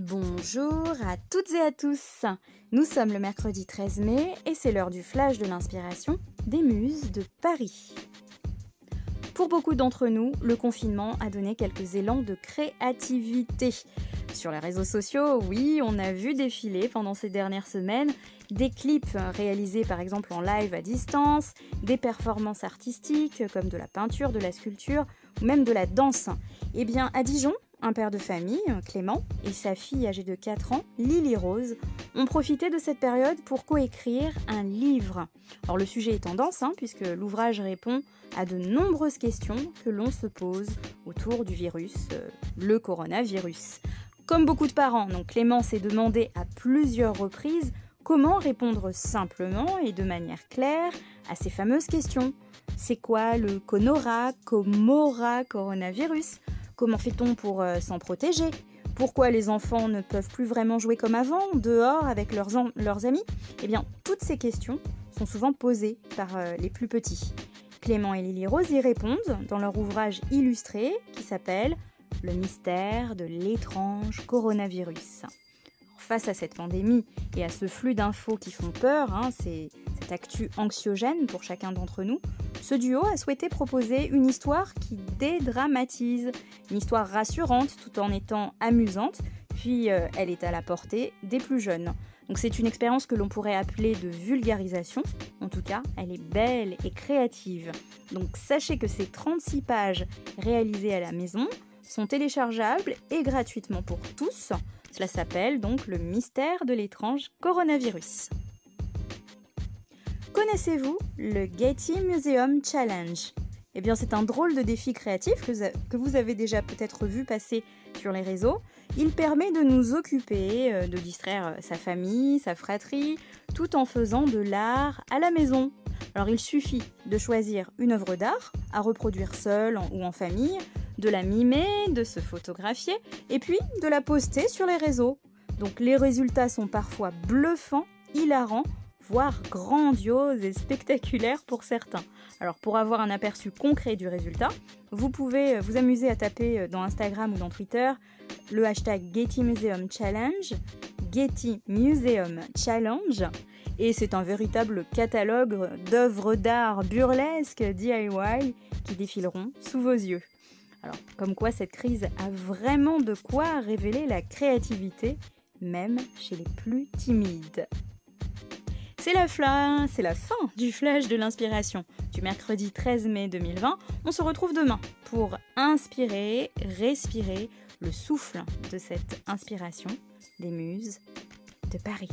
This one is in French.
Bonjour à toutes et à tous. Nous sommes le mercredi 13 mai et c'est l'heure du flash de l'inspiration des muses de Paris. Pour beaucoup d'entre nous, le confinement a donné quelques élans de créativité. Sur les réseaux sociaux, oui, on a vu défiler pendant ces dernières semaines des clips réalisés par exemple en live à distance, des performances artistiques comme de la peinture, de la sculpture ou même de la danse. Eh bien, à Dijon, un père de famille, Clément, et sa fille âgée de 4 ans, Lily Rose, ont profité de cette période pour coécrire un livre. Alors le sujet est tendance, hein, puisque l'ouvrage répond à de nombreuses questions que l'on se pose autour du virus, euh, le coronavirus. Comme beaucoup de parents, donc Clément s'est demandé à plusieurs reprises comment répondre simplement et de manière claire à ces fameuses questions. C'est quoi le conora, comora coronavirus? Comment fait-on pour euh, s'en protéger? Pourquoi les enfants ne peuvent plus vraiment jouer comme avant, dehors, avec leurs, amis? Eh bien, toutes ces questions sont souvent posées par euh, les plus petits. Clément et Lily Rose y répondent dans leur ouvrage illustré qui s'appelle Le mystère de l'étrange coronavirus. Face à cette pandémie et à ce flux d'infos qui font peur, hein, c'est cette actu anxiogène pour chacun d'entre nous, ce duo a souhaité proposer une histoire qui dédramatise, une histoire rassurante tout en étant amusante, puis euh, elle est à la portée des plus jeunes. Donc c'est une expérience que l'on pourrait appeler de vulgarisation, en tout cas elle est belle et créative. Donc sachez que ces 36 pages réalisées à la maison sont téléchargeables et gratuitement pour tous. Cela s'appelle donc le mystère de l'étrange coronavirus. Connaissez-vous le Getty Museum Challenge? Eh bien, c'est un drôle de défi créatif que vous avez déjà peut-être vu passer sur les réseaux. Il permet de nous occuper, euh, de distraire euh, sa famille, sa fratrie, tout en faisant de l'art à la maison. Alors, il suffit de choisir une œuvre d'art à reproduire seul ou en famille, de la mimer, de se photographier et puis de la poster sur les réseaux. Donc, les résultats sont parfois bluffants, hilarants voire grandiose et spectaculaire pour certains. Alors pour avoir un aperçu concret du résultat, vous pouvez euh, vous amuser à taper euh, dans Instagram ou dans Twitter le hashtag Getty Museum Challenge, Getty Museum Challenge, et c'est un véritable catalogue d'œuvres d'art burlesques DIY qui défileront sous vos yeux. Alors, comme quoi cette crise a vraiment de quoi révéler la créativité, même chez les plus timides. C'est la, c'est la fin du flash de l'inspiration du mercredi 13 mai 2020. On se retrouve demain pour inspirer, respirer le souffle de cette inspiration des muses de Paris.